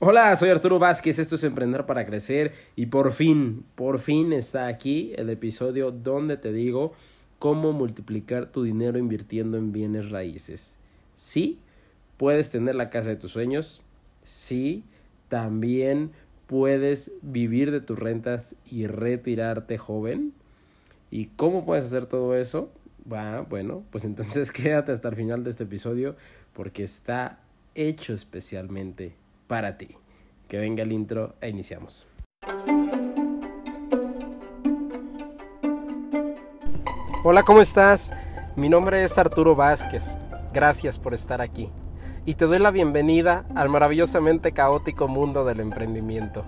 Hola, soy Arturo Vázquez, esto es Emprender para Crecer y por fin, por fin está aquí el episodio donde te digo cómo multiplicar tu dinero invirtiendo en bienes raíces. Sí, puedes tener la casa de tus sueños, sí, también puedes vivir de tus rentas y retirarte joven. ¿Y cómo puedes hacer todo eso? bueno, pues entonces quédate hasta el final de este episodio porque está hecho especialmente para ti. Que venga el intro e iniciamos. Hola, ¿cómo estás? Mi nombre es Arturo Vázquez. Gracias por estar aquí. Y te doy la bienvenida al maravillosamente caótico mundo del emprendimiento.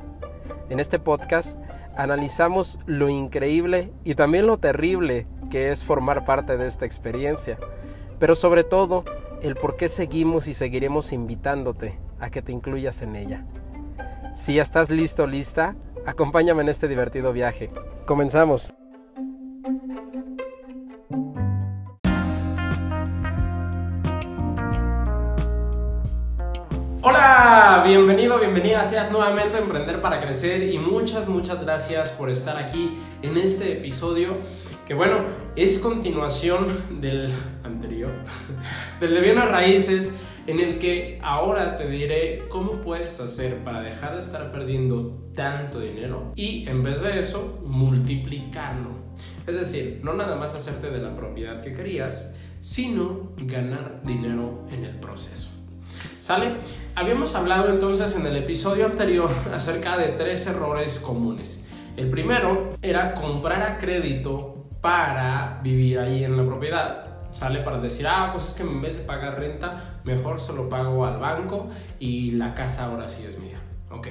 En este podcast analizamos lo increíble y también lo terrible que es formar parte de esta experiencia, pero sobre todo el por qué seguimos y seguiremos invitándote a que te incluyas en ella. Si ya estás listo lista, acompáñame en este divertido viaje. Comenzamos. Hola, bienvenido, bienvenida seas nuevamente a Emprender para Crecer y muchas, muchas gracias por estar aquí en este episodio que bueno, es continuación del anterior, del de bienes raíces, en el que ahora te diré cómo puedes hacer para dejar de estar perdiendo tanto dinero y en vez de eso multiplicarlo. Es decir, no nada más hacerte de la propiedad que querías, sino ganar dinero en el proceso. ¿Sale? Habíamos hablado entonces en el episodio anterior acerca de tres errores comunes. El primero era comprar a crédito para vivir ahí en la propiedad. Sale para decir, ah, pues es que en vez de pagar renta, mejor se lo pago al banco y la casa ahora sí es mía. Ok.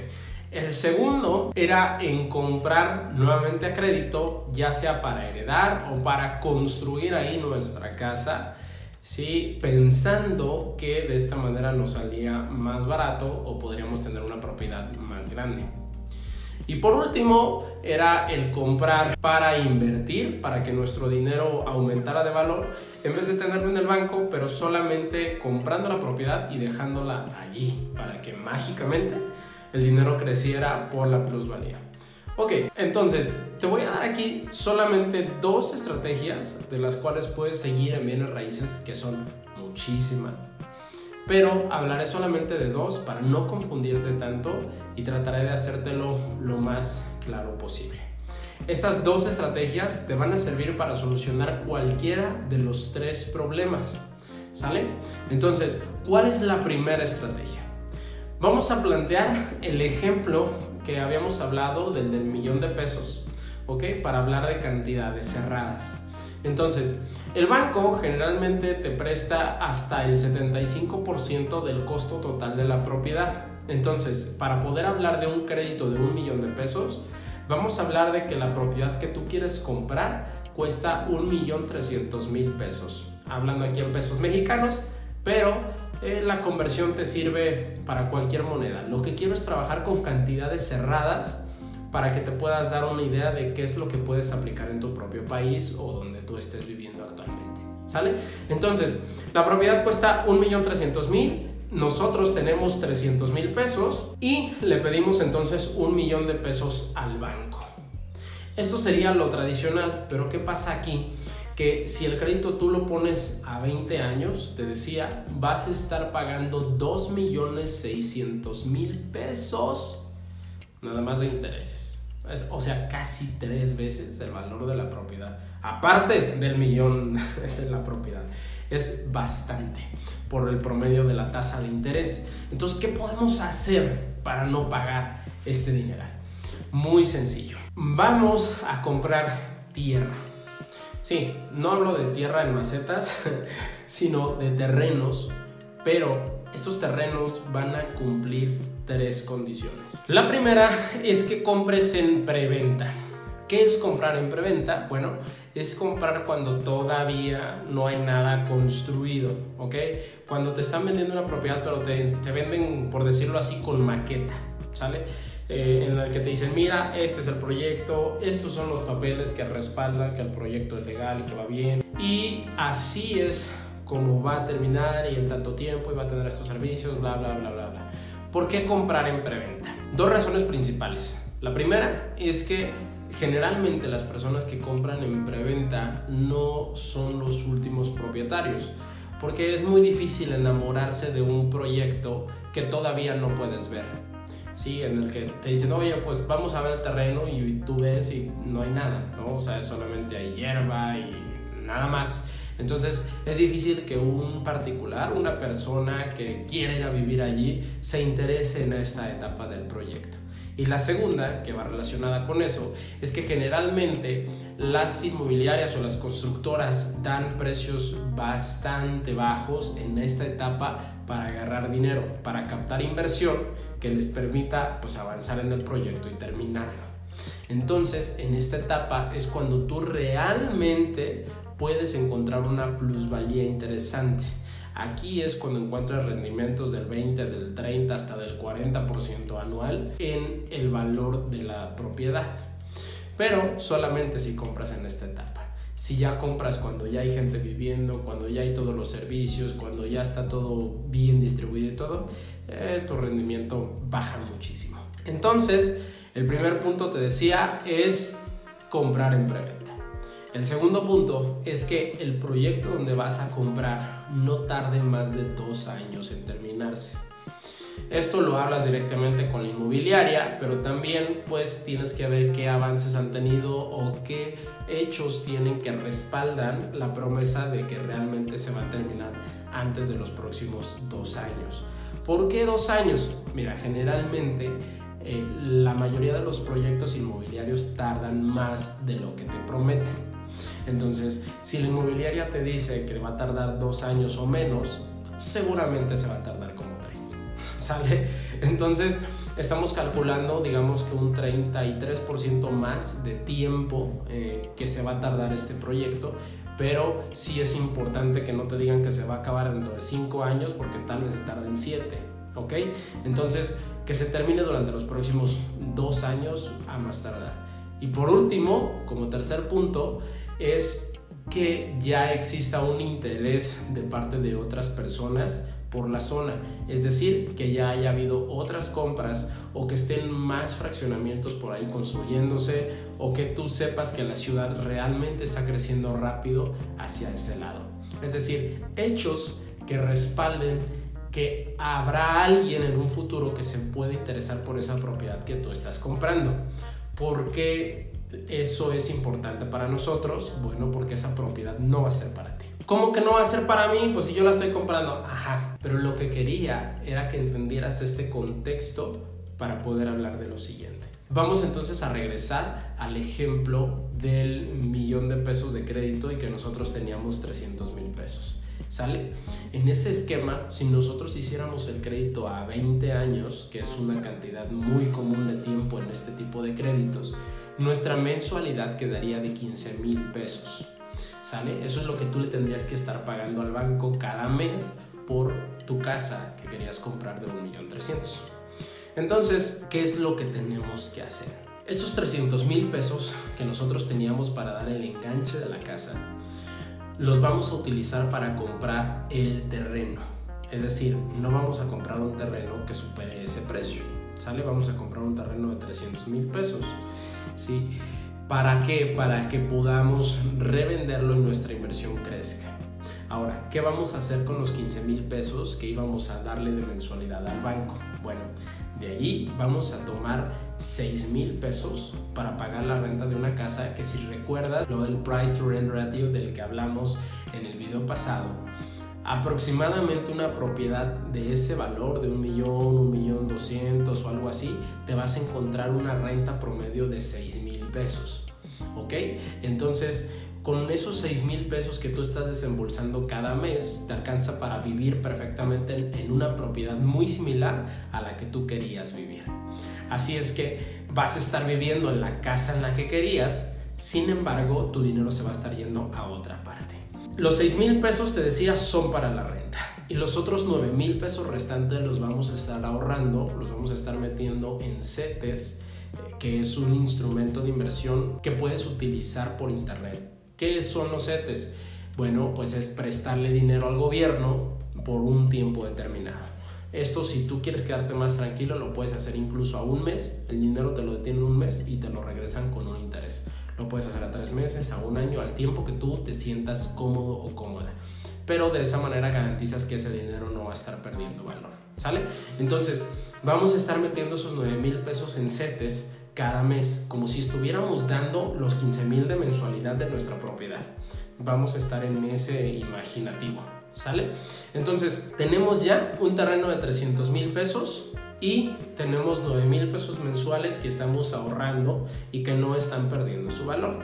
El segundo era en comprar nuevamente a crédito, ya sea para heredar o para construir ahí nuestra casa, ¿sí? pensando que de esta manera nos salía más barato o podríamos tener una propiedad más grande. Y por último, era el comprar para invertir, para que nuestro dinero aumentara de valor, en vez de tenerlo en el banco, pero solamente comprando la propiedad y dejándola allí, para que mágicamente el dinero creciera por la plusvalía. Ok, entonces te voy a dar aquí solamente dos estrategias de las cuales puedes seguir en bienes raíces, que son muchísimas pero hablaré solamente de dos para no confundirte tanto y trataré de hacértelo lo más claro posible. Estas dos estrategias te van a servir para solucionar cualquiera de los tres problemas. ¿Sale? Entonces, ¿cuál es la primera estrategia? Vamos a plantear el ejemplo que habíamos hablado del millón de pesos, ¿ok? Para hablar de cantidades cerradas. Entonces, el banco generalmente te presta hasta el 75% del costo total de la propiedad. Entonces, para poder hablar de un crédito de un millón de pesos, vamos a hablar de que la propiedad que tú quieres comprar cuesta un millón trescientos mil pesos. Hablando aquí en pesos mexicanos, pero eh, la conversión te sirve para cualquier moneda. Lo que quiero es trabajar con cantidades cerradas para que te puedas dar una idea de qué es lo que puedes aplicar en tu propio país o donde tú estés viviendo actualmente. ¿Sale? Entonces, la propiedad cuesta 1.300.000, nosotros tenemos 300 mil pesos y le pedimos entonces un millón de pesos al banco. Esto sería lo tradicional, pero ¿qué pasa aquí? Que si el crédito tú lo pones a 20 años, te decía, vas a estar pagando 2.600.000 pesos nada más de intereses. o sea, casi tres veces el valor de la propiedad. Aparte del millón de la propiedad. Es bastante por el promedio de la tasa de interés. Entonces, ¿qué podemos hacer para no pagar este dinero? Muy sencillo. Vamos a comprar tierra. Sí, no hablo de tierra en macetas, sino de terrenos, pero estos terrenos van a cumplir tres condiciones. La primera es que compres en preventa. ¿Qué es comprar en preventa? Bueno, es comprar cuando todavía no hay nada construido, ¿ok? Cuando te están vendiendo una propiedad, pero te, te venden, por decirlo así, con maqueta, ¿sale? Eh, en el que te dicen, mira, este es el proyecto, estos son los papeles que respaldan que el proyecto es legal y que va bien. Y así es como va a terminar y en tanto tiempo y va a tener estos servicios, bla, bla, bla, bla. ¿Por qué comprar en preventa? Dos razones principales. La primera es que generalmente las personas que compran en preventa no son los últimos propietarios, porque es muy difícil enamorarse de un proyecto que todavía no puedes ver. Sí, en el que te dicen, oye, pues vamos a ver el terreno y tú ves y no hay nada, ¿no? O sea, solamente hay hierba y nada más. Entonces es difícil que un particular, una persona que quiera ir a vivir allí, se interese en esta etapa del proyecto. Y la segunda, que va relacionada con eso, es que generalmente las inmobiliarias o las constructoras dan precios bastante bajos en esta etapa para agarrar dinero, para captar inversión que les permita pues, avanzar en el proyecto y terminarlo. Entonces, en esta etapa es cuando tú realmente puedes encontrar una plusvalía interesante. Aquí es cuando encuentras rendimientos del 20, del 30 hasta del 40% anual en el valor de la propiedad. Pero solamente si compras en esta etapa. Si ya compras cuando ya hay gente viviendo, cuando ya hay todos los servicios, cuando ya está todo bien distribuido y todo, eh, tu rendimiento baja muchísimo. Entonces, el primer punto te decía es comprar en preventa. El segundo punto es que el proyecto donde vas a comprar no tarde más de dos años en terminarse. Esto lo hablas directamente con la inmobiliaria, pero también pues tienes que ver qué avances han tenido o qué hechos tienen que respaldan la promesa de que realmente se va a terminar antes de los próximos dos años. ¿Por qué dos años? Mira, generalmente eh, la mayoría de los proyectos inmobiliarios tardan más de lo que te prometen. Entonces, si la inmobiliaria te dice que va a tardar dos años o menos, seguramente se va a tardar como tres. ¿Sale? Entonces, estamos calculando, digamos que un 33% más de tiempo eh, que se va a tardar este proyecto, pero sí es importante que no te digan que se va a acabar dentro de cinco años, porque tal vez se tarde en siete. ¿Ok? Entonces, que se termine durante los próximos dos años a más tardar. Y por último, como tercer punto, es que ya exista un interés de parte de otras personas por la zona, es decir, que ya haya habido otras compras o que estén más fraccionamientos por ahí construyéndose o que tú sepas que la ciudad realmente está creciendo rápido hacia ese lado. Es decir, hechos que respalden que habrá alguien en un futuro que se puede interesar por esa propiedad que tú estás comprando. Porque eso es importante para nosotros, bueno, porque esa propiedad no va a ser para ti. ¿Cómo que no va a ser para mí? Pues si yo la estoy comprando, ajá. Pero lo que quería era que entendieras este contexto para poder hablar de lo siguiente. Vamos entonces a regresar al ejemplo del millón de pesos de crédito y que nosotros teníamos 300 mil pesos. ¿Sale? En ese esquema, si nosotros hiciéramos el crédito a 20 años, que es una cantidad muy común de tiempo en este tipo de créditos, nuestra mensualidad quedaría de 15 mil pesos. ¿Sale? Eso es lo que tú le tendrías que estar pagando al banco cada mes por tu casa que querías comprar de 1.300.000. Entonces, ¿qué es lo que tenemos que hacer? Esos 300 mil pesos que nosotros teníamos para dar el enganche de la casa, los vamos a utilizar para comprar el terreno. Es decir, no vamos a comprar un terreno que supere ese precio. ¿Sale? Vamos a comprar un terreno de 300 mil pesos. ¿Sí? ¿Para qué? Para que podamos revenderlo y nuestra inversión crezca. Ahora, ¿qué vamos a hacer con los 15 mil pesos que íbamos a darle de mensualidad al banco? Bueno, de ahí vamos a tomar 6 mil pesos para pagar la renta de una casa que si recuerdas lo del price to rent ratio del que hablamos en el video pasado, aproximadamente una propiedad de ese valor, de un millón, un millón doscientos o algo así, te vas a encontrar una renta promedio de 6 mil pesos. ¿Ok? Entonces, con esos 6 mil pesos que tú estás desembolsando cada mes, te alcanza para vivir perfectamente en, en una propiedad muy similar a la que tú querías vivir. Así es que vas a estar viviendo en la casa en la que querías, sin embargo, tu dinero se va a estar yendo a otra parte. Los 6 mil pesos, te decía, son para la renta. Y los otros 9 mil pesos restantes los vamos a estar ahorrando, los vamos a estar metiendo en CETES, eh, que es un instrumento de inversión que puedes utilizar por internet. ¿Qué son los CETES? Bueno, pues es prestarle dinero al gobierno por un tiempo determinado. Esto si tú quieres quedarte más tranquilo lo puedes hacer incluso a un mes, el dinero te lo detienen un mes y te lo regresan con un interés. Lo puedes hacer a tres meses, a un año, al tiempo que tú te sientas cómodo o cómoda. Pero de esa manera garantizas que ese dinero no va a estar perdiendo valor. ¿Sale? Entonces, vamos a estar metiendo esos 9 mil pesos en CETES cada mes, como si estuviéramos dando los 15 mil de mensualidad de nuestra propiedad. Vamos a estar en ese imaginativo. ¿Sale? Entonces, tenemos ya un terreno de 300 mil pesos y tenemos 9 mil pesos mensuales que estamos ahorrando y que no están perdiendo su valor.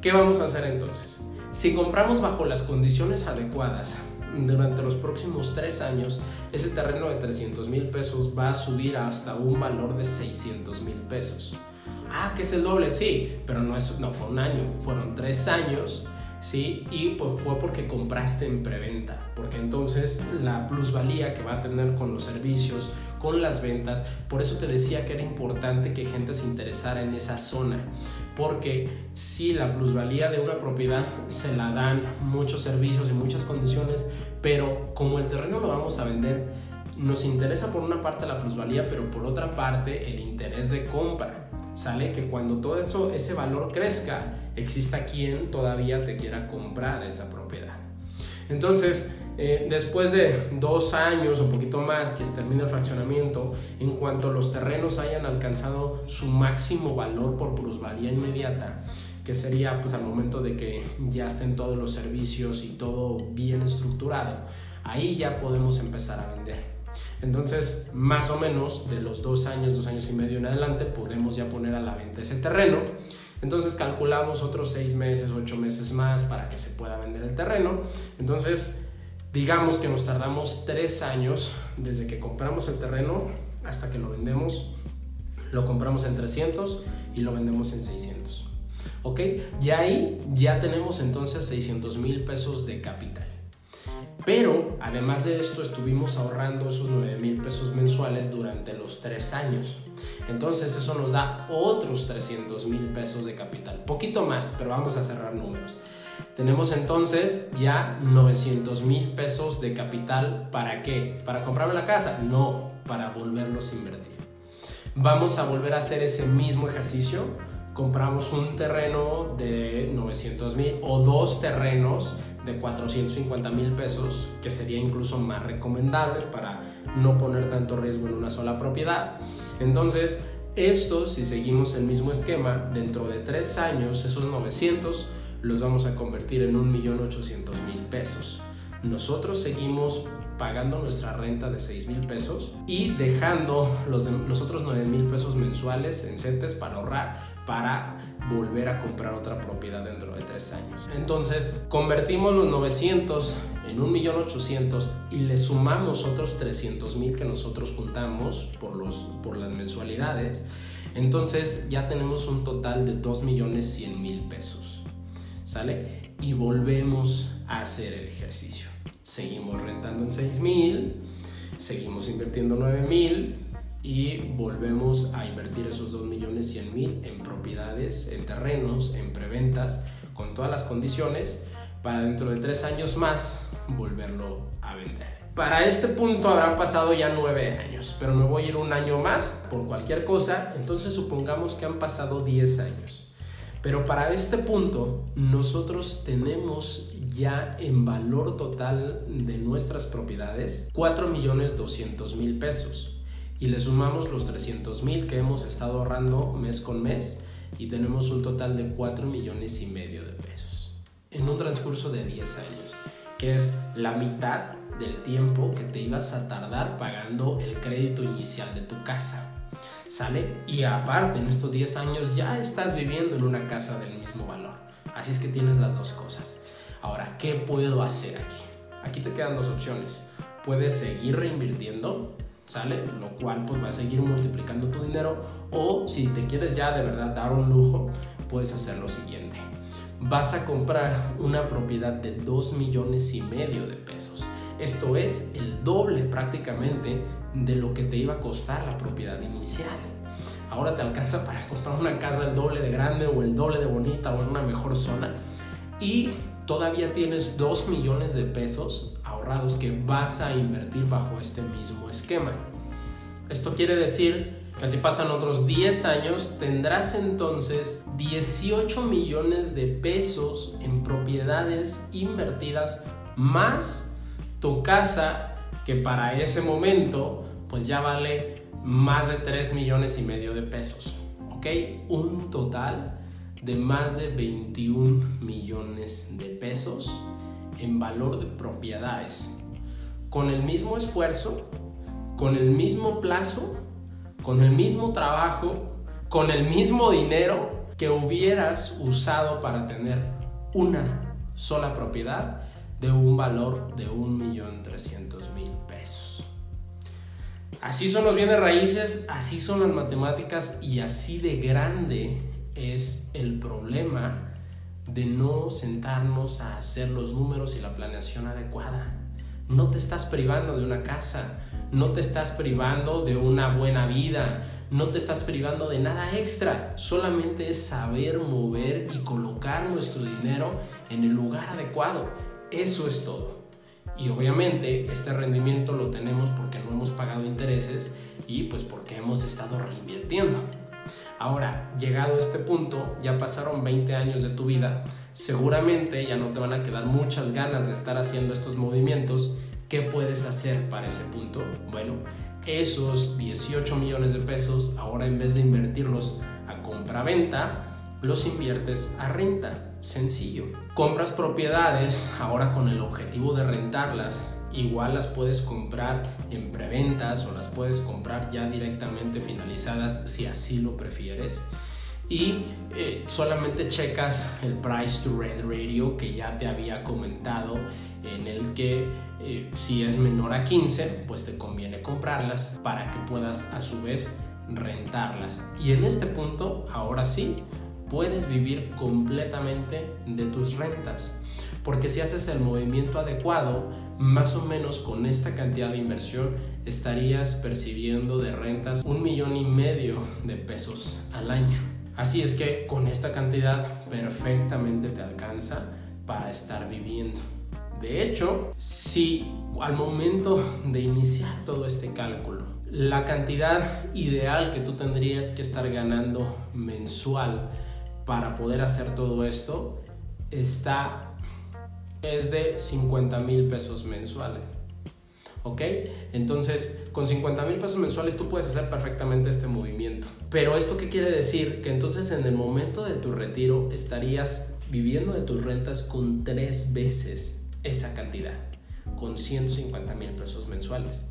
¿Qué vamos a hacer entonces? Si compramos bajo las condiciones adecuadas durante los próximos 3 años, ese terreno de 300 mil pesos va a subir hasta un valor de 600 mil pesos. Ah, que es el doble, sí, pero no, es, no fue un año, fueron 3 años ¿sí? Y pues fue porque compraste en preventa, porque entonces la plusvalía que va a tener con los servicios, con las ventas, por eso te decía que era importante que gente se interesara en esa zona, porque si la plusvalía de una propiedad se la dan muchos servicios y muchas condiciones, pero como el terreno lo vamos a vender, nos interesa por una parte la plusvalía, pero por otra parte el interés de compra. ¿Sale? Que cuando todo eso, ese valor crezca, exista quien todavía te quiera comprar esa propiedad. Entonces, eh, después de dos años o poquito más que se termine el fraccionamiento, en cuanto los terrenos hayan alcanzado su máximo valor por plusvalía inmediata, que sería pues al momento de que ya estén todos los servicios y todo bien estructurado, ahí ya podemos empezar a vender. Entonces, más o menos de los dos años, dos años y medio en adelante, podemos ya poner a la venta ese terreno. Entonces calculamos otros seis meses, ocho meses más para que se pueda vender el terreno. Entonces, digamos que nos tardamos tres años desde que compramos el terreno hasta que lo vendemos. Lo compramos en 300 y lo vendemos en 600. ¿Ok? Y ahí ya tenemos entonces 600 mil pesos de capital. Pero además de esto estuvimos ahorrando esos 9 mil pesos mensuales durante los 3 años. Entonces eso nos da otros 300 mil pesos de capital. Poquito más, pero vamos a cerrar números. Tenemos entonces ya 900 mil pesos de capital. ¿Para qué? ¿Para comprarme la casa? No, para volverlos a invertir. Vamos a volver a hacer ese mismo ejercicio. Compramos un terreno de 900 mil o dos terrenos de 450 mil pesos, que sería incluso más recomendable para no poner tanto riesgo en una sola propiedad. Entonces, esto, si seguimos el mismo esquema, dentro de tres años, esos 900 los vamos a convertir en 1.800.000 pesos. Nosotros seguimos pagando nuestra renta de 6 mil pesos y dejando los, los otros 9 mil pesos mensuales en CETES para ahorrar, para volver a comprar otra propiedad dentro de tres años. Entonces, convertimos los 900 en 1.800.000 y le sumamos otros 300.000 que nosotros juntamos por, los, por las mensualidades. Entonces ya tenemos un total de 2.100.000 pesos. ¿Sale? Y volvemos a hacer el ejercicio. Seguimos rentando en 6.000, seguimos invirtiendo 9.000 y volvemos a invertir esos 2 millones 100 mil en propiedades, en terrenos, en preventas, con todas las condiciones para dentro de 3 años más volverlo a vender. Para este punto habrán pasado ya 9 años, pero me voy a ir un año más por cualquier cosa, entonces supongamos que han pasado 10 años. Pero para este punto nosotros tenemos ya en valor total de nuestras propiedades 4 millones 200 mil pesos y le sumamos los 300 mil que hemos estado ahorrando mes con mes y tenemos un total de 4 millones y medio de pesos en un transcurso de 10 años, que es la mitad del tiempo que te ibas a tardar pagando el crédito inicial de tu casa. ¿Sale? Y aparte, en estos 10 años ya estás viviendo en una casa del mismo valor. Así es que tienes las dos cosas. Ahora, ¿qué puedo hacer aquí? Aquí te quedan dos opciones. Puedes seguir reinvirtiendo ¿sale? Lo cual pues va a seguir multiplicando tu dinero o si te quieres ya de verdad dar un lujo, puedes hacer lo siguiente. Vas a comprar una propiedad de 2 millones y medio de pesos. Esto es el doble prácticamente de lo que te iba a costar la propiedad inicial. Ahora te alcanza para comprar una casa el doble de grande o el doble de bonita o en una mejor zona y todavía tienes 2 millones de pesos ahorrados que vas a invertir bajo este mismo esquema. Esto quiere decir que si pasan otros 10 años tendrás entonces 18 millones de pesos en propiedades invertidas más tu casa que para ese momento pues ya vale más de 3 millones y medio de pesos. ¿Ok? Un total de más de 21 millones de pesos en valor de propiedades. Con el mismo esfuerzo, con el mismo plazo, con el mismo trabajo, con el mismo dinero que hubieras usado para tener una sola propiedad de un valor de 1.300.000 pesos. Así son los bienes raíces, así son las matemáticas y así de grande es el problema de no sentarnos a hacer los números y la planeación adecuada. No te estás privando de una casa, no te estás privando de una buena vida, no te estás privando de nada extra, solamente es saber mover y colocar nuestro dinero en el lugar adecuado. Eso es todo. Y obviamente este rendimiento lo tenemos porque no hemos pagado intereses y pues porque hemos estado reinvirtiendo. Ahora, llegado a este punto, ya pasaron 20 años de tu vida, seguramente ya no te van a quedar muchas ganas de estar haciendo estos movimientos. ¿Qué puedes hacer para ese punto? Bueno, esos 18 millones de pesos, ahora en vez de invertirlos a compra-venta, los inviertes a renta. Sencillo. Compras propiedades ahora con el objetivo de rentarlas igual las puedes comprar en preventas o las puedes comprar ya directamente finalizadas si así lo prefieres. Y eh, solamente checas el price to rent radio que ya te había comentado, en el que eh, si es menor a 15, pues te conviene comprarlas para que puedas a su vez rentarlas. Y en este punto, ahora sí, puedes vivir completamente de tus rentas. Porque si haces el movimiento adecuado, más o menos con esta cantidad de inversión estarías percibiendo de rentas un millón y medio de pesos al año. Así es que con esta cantidad perfectamente te alcanza para estar viviendo. De hecho, si al momento de iniciar todo este cálculo, la cantidad ideal que tú tendrías que estar ganando mensual para poder hacer todo esto está es de 50 mil pesos mensuales. ¿Ok? Entonces, con 50 mil pesos mensuales tú puedes hacer perfectamente este movimiento. Pero esto qué quiere decir? Que entonces en el momento de tu retiro estarías viviendo de tus rentas con tres veces esa cantidad, con 150 mil pesos mensuales.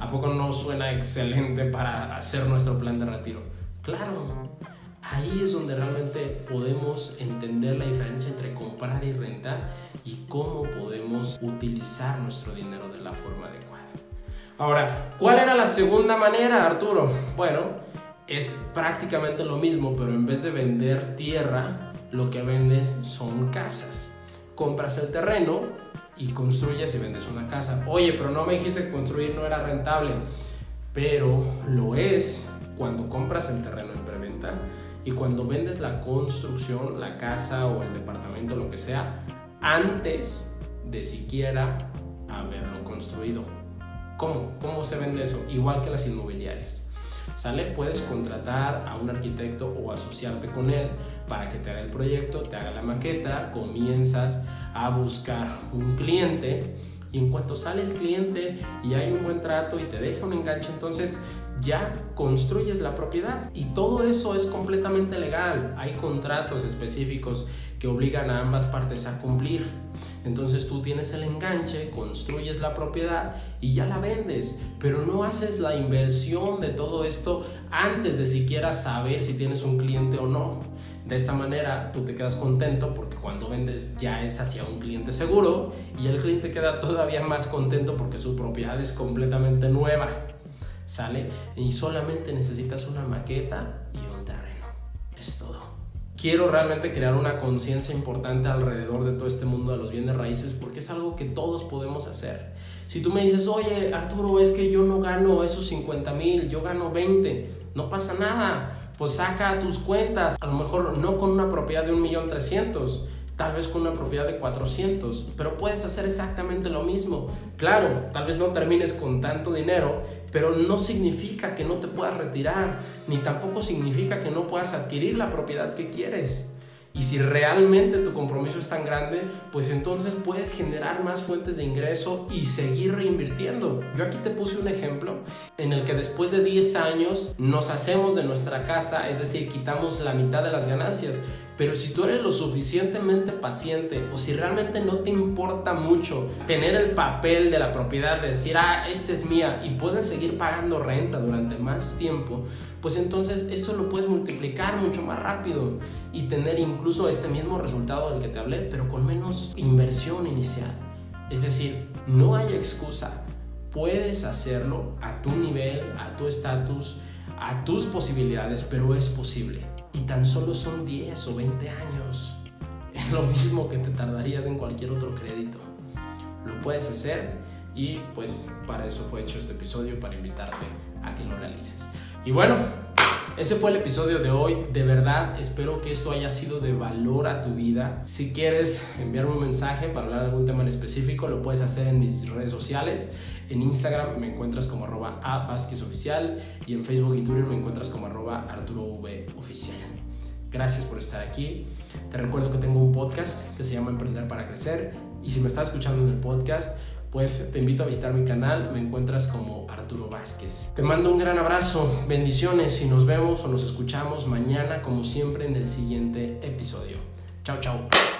¿A poco no suena excelente para hacer nuestro plan de retiro? Claro, ahí es donde realmente podemos entender la diferencia entre comprar y rentar y cómo podemos utilizar nuestro dinero de la forma adecuada. Ahora, ¿cuál era la segunda manera, Arturo? Bueno, es prácticamente lo mismo, pero en vez de vender tierra, lo que vendes son casas. Compras el terreno y construyes y vendes una casa. Oye, pero no me dijiste que construir no era rentable. Pero lo es cuando compras el terreno en preventa y cuando vendes la construcción, la casa o el departamento, lo que sea, antes de siquiera haberlo construido. ¿Cómo? ¿Cómo se vende eso? Igual que las inmobiliarias. ¿Sale? Puedes contratar a un arquitecto o asociarte con él para que te haga el proyecto, te haga la maqueta, comienzas a buscar un cliente y en cuanto sale el cliente y hay un buen trato y te deja un enganche, entonces ya construyes la propiedad. Y todo eso es completamente legal. Hay contratos específicos que obligan a ambas partes a cumplir. Entonces tú tienes el enganche, construyes la propiedad y ya la vendes, pero no haces la inversión de todo esto antes de siquiera saber si tienes un cliente o no. De esta manera tú te quedas contento porque cuando vendes ya es hacia un cliente seguro y el cliente queda todavía más contento porque su propiedad es completamente nueva. ¿Sale? Y solamente necesitas una maqueta y un terreno. Es todo. Quiero realmente crear una conciencia importante alrededor de todo este mundo de los bienes raíces porque es algo que todos podemos hacer. Si tú me dices, oye Arturo, es que yo no gano esos 50 mil, yo gano 20, no pasa nada. Pues saca tus cuentas, a lo mejor no con una propiedad de 1.300.000, tal vez con una propiedad de 400, pero puedes hacer exactamente lo mismo. Claro, tal vez no termines con tanto dinero, pero no significa que no te puedas retirar, ni tampoco significa que no puedas adquirir la propiedad que quieres. Y si realmente tu compromiso es tan grande, pues entonces puedes generar más fuentes de ingreso y seguir reinvirtiendo. Yo aquí te puse un ejemplo en el que después de 10 años nos hacemos de nuestra casa, es decir, quitamos la mitad de las ganancias. Pero si tú eres lo suficientemente paciente o si realmente no te importa mucho tener el papel de la propiedad, de decir, ah, esta es mía y puedes seguir pagando renta durante más tiempo, pues entonces eso lo puedes multiplicar mucho más rápido y tener incluso este mismo resultado del que te hablé, pero con menos inversión inicial. Es decir, no hay excusa. Puedes hacerlo a tu nivel, a tu estatus, a tus posibilidades, pero es posible. Y tan solo son 10 o 20 años. Es lo mismo que te tardarías en cualquier otro crédito. Lo puedes hacer y pues para eso fue hecho este episodio, para invitarte a que lo realices. Y bueno, ese fue el episodio de hoy. De verdad, espero que esto haya sido de valor a tu vida. Si quieres enviarme un mensaje para hablar de algún tema en específico, lo puedes hacer en mis redes sociales. En Instagram me encuentras como arroba a Oficial y en Facebook y Twitter me encuentras como arroba Arturo v Oficial. Gracias por estar aquí. Te recuerdo que tengo un podcast que se llama Emprender para Crecer y si me estás escuchando en el podcast, pues te invito a visitar mi canal, me encuentras como Arturo Vázquez. Te mando un gran abrazo, bendiciones y nos vemos o nos escuchamos mañana como siempre en el siguiente episodio. Chao, chao.